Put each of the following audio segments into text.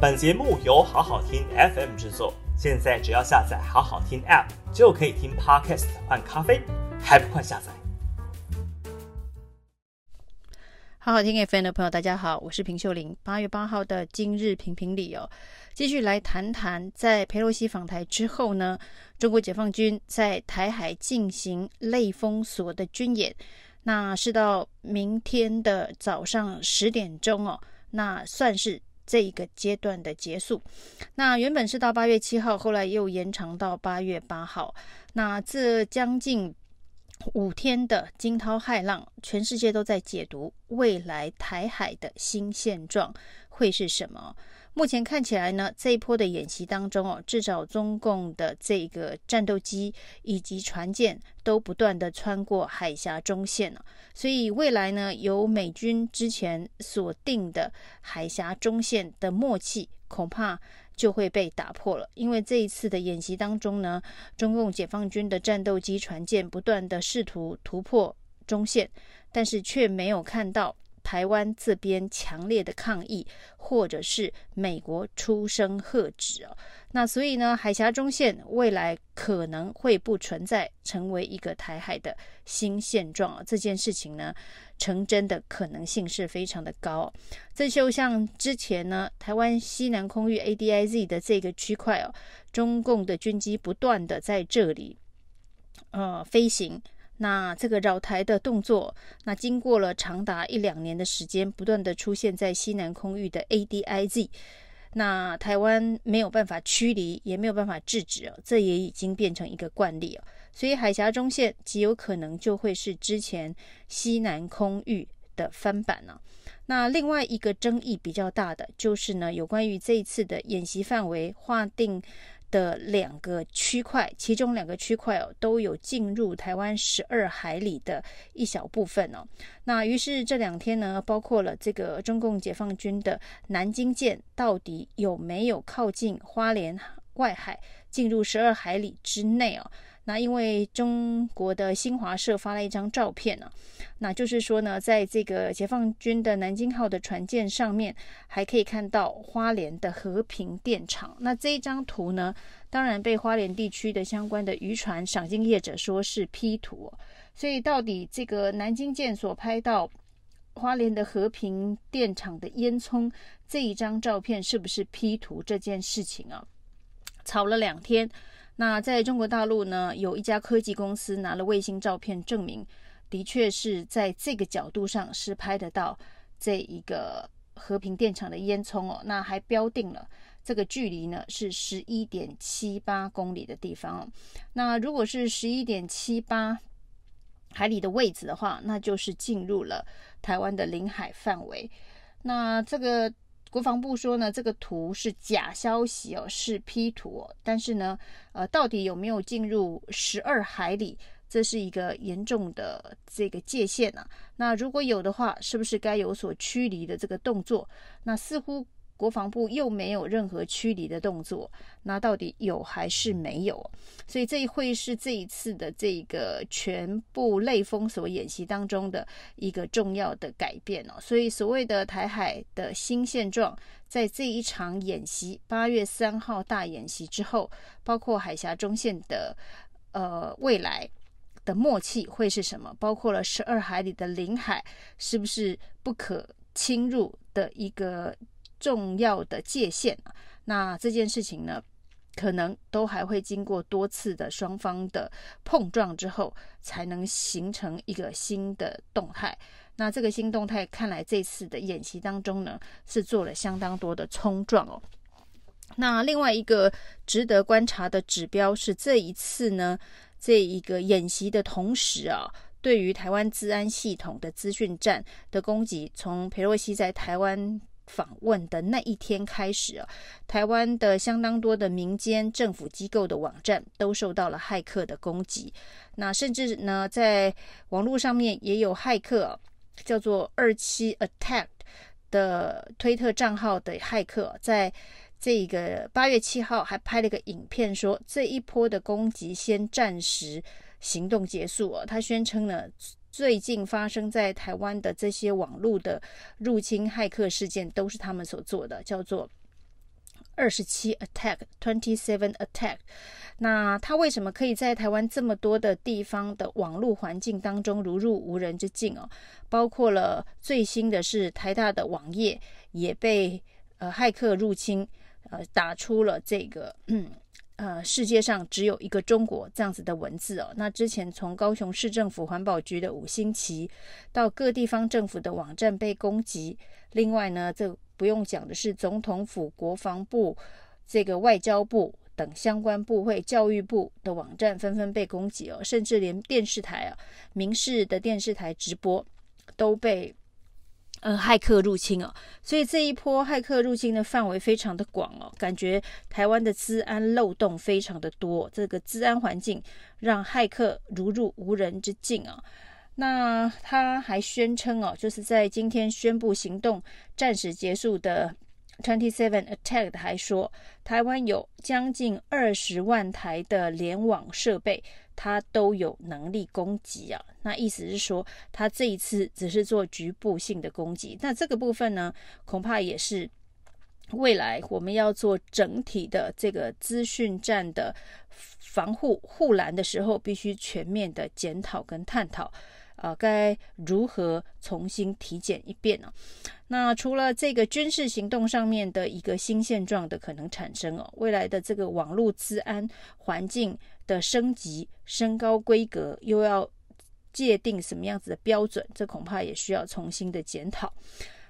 本节目由好好听 FM 制作，现在只要下载好好听 App 就可以听 Podcast 换咖啡，还不快下载？好好听 FM 的朋友，大家好，我是平秀玲。八月八号的今日评评理哦，继续来谈谈，在裴洛西访台之后呢，中国解放军在台海进行类封锁的军演，那是到明天的早上十点钟哦，那算是这一个阶段的结束。那原本是到八月七号，后来又延长到八月八号，那这将近。五天的惊涛骇浪，全世界都在解读未来台海的新现状会是什么？目前看起来呢，这一波的演习当中哦，至少中共的这个战斗机以及船舰都不断的穿过海峡中线了，所以未来呢，由美军之前锁定的海峡中线的默契，恐怕。就会被打破了，因为这一次的演习当中呢，中共解放军的战斗机、船舰不断的试图突破中线，但是却没有看到台湾这边强烈的抗议，或者是美国出声喝止哦。那所以呢，海峡中线未来可能会不存在，成为一个台海的新现状啊。这件事情呢，成真的可能性是非常的高。这就像之前呢，台湾西南空域 ADIZ 的这个区块哦，中共的军机不断的在这里呃飞行，那这个绕台的动作，那经过了长达一两年的时间，不断的出现在西南空域的 ADIZ。那台湾没有办法驱离，也没有办法制止哦，这也已经变成一个惯例哦。所以海峡中线极有可能就会是之前西南空域的翻版呢。那另外一个争议比较大的就是呢，有关于这一次的演习范围划定。的两个区块，其中两个区块哦，都有进入台湾十二海里的一小部分哦。那于是这两天呢，包括了这个中共解放军的南京舰，到底有没有靠近花莲外海，进入十二海里之内哦？那因为中国的新华社发了一张照片呢、啊，那就是说呢，在这个解放军的南京号的船舰上面，还可以看到花莲的和平电厂。那这一张图呢，当然被花莲地区的相关的渔船赏金业者说是 P 图。所以到底这个南京舰所拍到花莲的和平电厂的烟囱这一张照片是不是 P 图这件事情啊，吵了两天。那在中国大陆呢，有一家科技公司拿了卫星照片证明，的确是在这个角度上是拍得到这一个和平电厂的烟囱哦。那还标定了这个距离呢是十一点七八公里的地方哦。那如果是十一点七八海里的位置的话，那就是进入了台湾的领海范围。那这个。国防部说呢，这个图是假消息哦，是 P 图。但是呢，呃，到底有没有进入十二海里，这是一个严重的这个界限啊。那如果有的话，是不是该有所驱离的这个动作？那似乎。国防部又没有任何驱离的动作，那到底有还是没有？所以这会是这一次的这个全部类封锁演习当中的一个重要的改变哦。所以所谓的台海的新现状，在这一场演习八月三号大演习之后，包括海峡中线的呃未来的默契会是什么？包括了十二海里的领海是不是不可侵入的一个？重要的界限啊，那这件事情呢，可能都还会经过多次的双方的碰撞之后，才能形成一个新的动态。那这个新动态，看来这次的演习当中呢，是做了相当多的冲撞哦。那另外一个值得观察的指标是，这一次呢，这一个演习的同时啊，对于台湾治安系统的资讯战的攻击，从佩洛西在台湾。访问的那一天开始啊，台湾的相当多的民间政府机构的网站都受到了骇客的攻击。那甚至呢，在网络上面也有骇客，叫做二七 Attack 的推特账号的骇客，在这个八月七号还拍了个影片，说这一波的攻击先暂时行动结束啊。他宣称呢。最近发生在台湾的这些网络的入侵骇客事件，都是他们所做的，叫做二十七 attack，twenty seven attack。那他为什么可以在台湾这么多的地方的网络环境当中如入无人之境哦？包括了最新的是台大的网页也被呃骇客入侵，呃打出了这个嗯。呃，世界上只有一个中国这样子的文字哦。那之前从高雄市政府环保局的五星旗，到各地方政府的网站被攻击。另外呢，这不用讲的是总统府、国防部、这个外交部等相关部会、教育部的网站纷纷被攻击哦。甚至连电视台啊，民视的电视台直播都被。呃，骇客入侵哦，所以这一波骇客入侵的范围非常的广哦，感觉台湾的治安漏洞非常的多，这个治安环境让骇客如入无人之境啊。那他还宣称哦，就是在今天宣布行动暂时结束的 Twenty Seven Attack 还说，台湾有将近二十万台的联网设备。它都有能力攻击啊，那意思是说，它这一次只是做局部性的攻击。那这个部分呢，恐怕也是未来我们要做整体的这个资讯战的防护护栏的时候，必须全面的检讨跟探讨。啊，该如何重新体检一遍呢？那除了这个军事行动上面的一个新现状的可能产生哦，未来的这个网络治安环境的升级、升高规格，又要界定什么样子的标准，这恐怕也需要重新的检讨。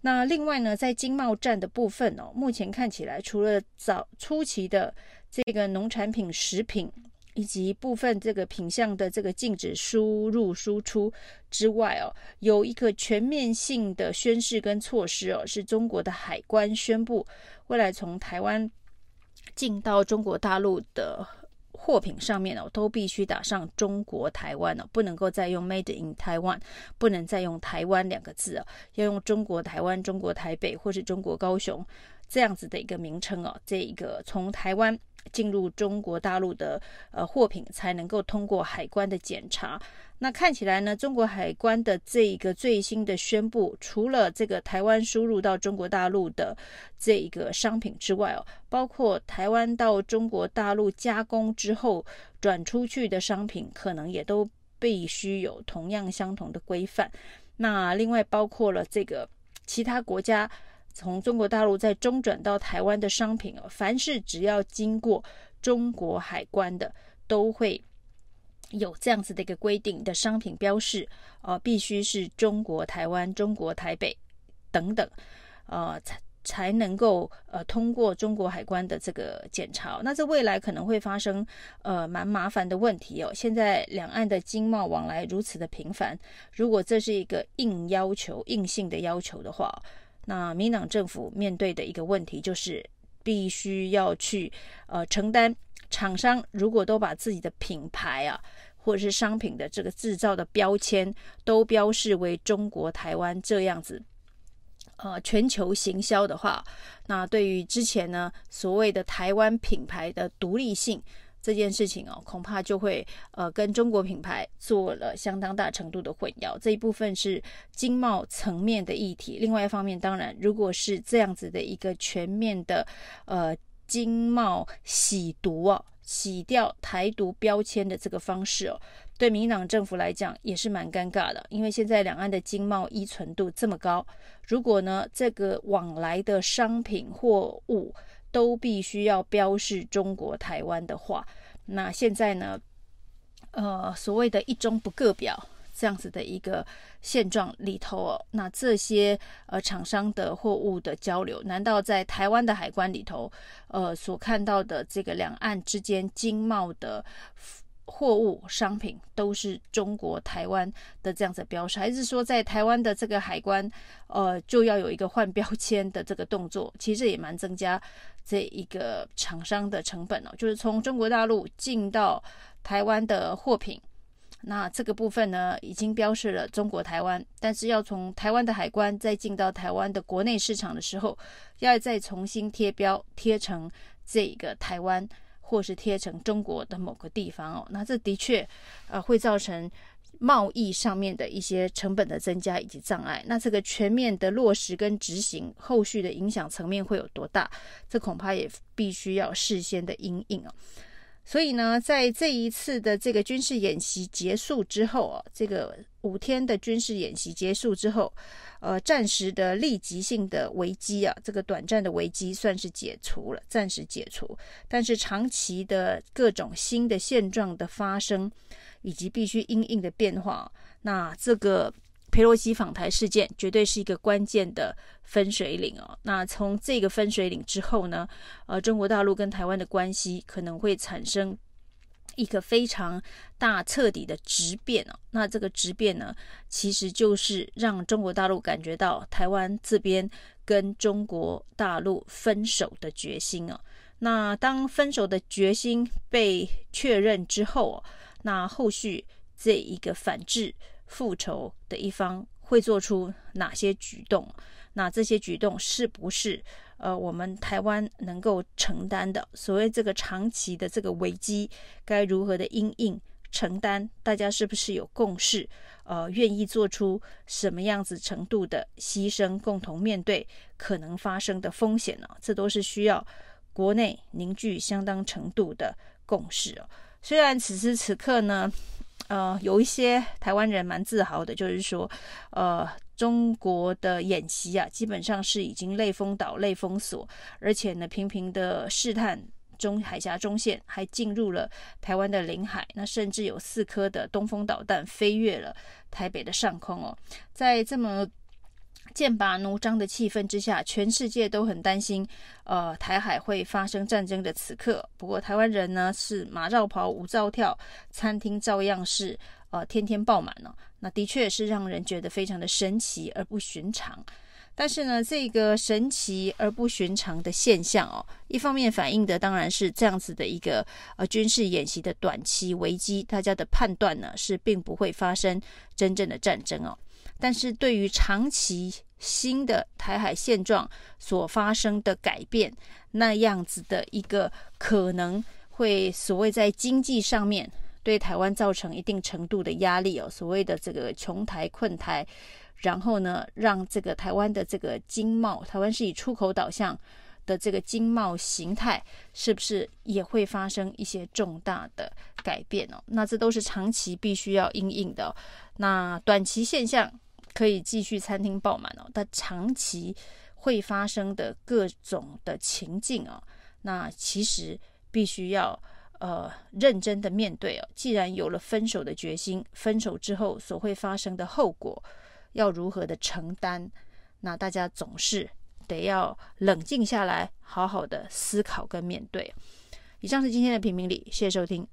那另外呢，在经贸战的部分哦，目前看起来除了早初期的这个农产品、食品。以及部分这个品相的这个禁止输入输出之外哦，有一个全面性的宣示跟措施哦，是中国的海关宣布，未来从台湾进到中国大陆的货品上面哦，都必须打上中国台湾哦，不能够再用 Made in Taiwan，不能再用台湾两个字哦，要用中国台湾、中国台北或是中国高雄这样子的一个名称哦，这一个从台湾。进入中国大陆的呃货品才能够通过海关的检查。那看起来呢，中国海关的这一个最新的宣布，除了这个台湾输入到中国大陆的这一个商品之外哦，包括台湾到中国大陆加工之后转出去的商品，可能也都必须有同样相同的规范。那另外包括了这个其他国家。从中国大陆再中转到台湾的商品哦，凡是只要经过中国海关的，都会有这样子的一个规定的商品标示，呃，必须是中国台湾、中国台北等等，呃，才才能够呃通过中国海关的这个检查。那这未来可能会发生呃蛮麻烦的问题哦。现在两岸的经贸往来如此的频繁，如果这是一个硬要求、硬性的要求的话。那民党政府面对的一个问题就是，必须要去呃承担厂商如果都把自己的品牌啊，或者是商品的这个制造的标签都标示为中国台湾这样子，呃全球行销的话，那对于之前呢所谓的台湾品牌的独立性。这件事情哦，恐怕就会呃跟中国品牌做了相当大程度的混淆。这一部分是经贸层面的议题。另外一方面，当然，如果是这样子的一个全面的呃经贸洗毒哦，洗掉台独标签的这个方式哦，对民党政府来讲也是蛮尴尬的。因为现在两岸的经贸依存度这么高，如果呢这个往来的商品货物，都必须要标示中国台湾的话，那现在呢，呃，所谓的一中不各表这样子的一个现状里头哦，那这些呃厂商的货物的交流，难道在台湾的海关里头，呃，所看到的这个两岸之间经贸的？货物商品都是中国台湾的这样子标识，还是说在台湾的这个海关，呃，就要有一个换标签的这个动作？其实也蛮增加这一个厂商的成本哦。就是从中国大陆进到台湾的货品，那这个部分呢，已经标示了中国台湾，但是要从台湾的海关再进到台湾的国内市场的时候，要再重新贴标贴成这个台湾。或是贴成中国的某个地方哦，那这的确呃会造成贸易上面的一些成本的增加以及障碍，那这个全面的落实跟执行，后续的影响层面会有多大？这恐怕也必须要事先的因应哦。所以呢，在这一次的这个军事演习结束之后啊，这个五天的军事演习结束之后，呃，暂时的立即性的危机啊，这个短暂的危机算是解除了，暂时解除。但是长期的各种新的现状的发生，以及必须因应的变化，那这个佩洛西访台事件绝对是一个关键的分水岭哦。那从这个分水岭之后呢，呃，中国大陆跟台湾的关系可能会产生一个非常大彻底的质变哦。那这个质变呢，其实就是让中国大陆感觉到台湾这边跟中国大陆分手的决心哦。那当分手的决心被确认之后。那后续这一个反制复仇的一方会做出哪些举动？那这些举动是不是呃我们台湾能够承担的？所谓这个长期的这个危机该如何的因应承担？大家是不是有共识？呃，愿意做出什么样子程度的牺牲，共同面对可能发生的风险呢？这都是需要国内凝聚相当程度的共识哦。虽然此时此刻呢，呃，有一些台湾人蛮自豪的，就是说，呃，中国的演习啊，基本上是已经类封岛、类封锁，而且呢，频频的试探中海峡中线，还进入了台湾的领海，那甚至有四颗的东风导弹飞越了台北的上空哦，在这么。剑拔弩张的气氛之下，全世界都很担心，呃，台海会发生战争的此刻。不过，台湾人呢是马照跑，舞照跳，餐厅照样是呃天天爆满了，哦。那的确是让人觉得非常的神奇而不寻常。但是呢，这个神奇而不寻常的现象哦，一方面反映的当然是这样子的一个呃军事演习的短期危机，大家的判断呢是并不会发生真正的战争哦。但是对于长期新的台海现状所发生的改变，那样子的一个可能会所谓在经济上面对台湾造成一定程度的压力哦，所谓的这个穷台困台，然后呢，让这个台湾的这个经贸，台湾是以出口导向的这个经贸形态，是不是也会发生一些重大的改变哦？那这都是长期必须要应应的，那短期现象。可以继续餐厅爆满哦，但长期会发生的各种的情境哦，那其实必须要呃认真的面对哦。既然有了分手的决心，分手之后所会发生的后果要如何的承担，那大家总是得要冷静下来，好好的思考跟面对。以上是今天的评评理，谢谢收听。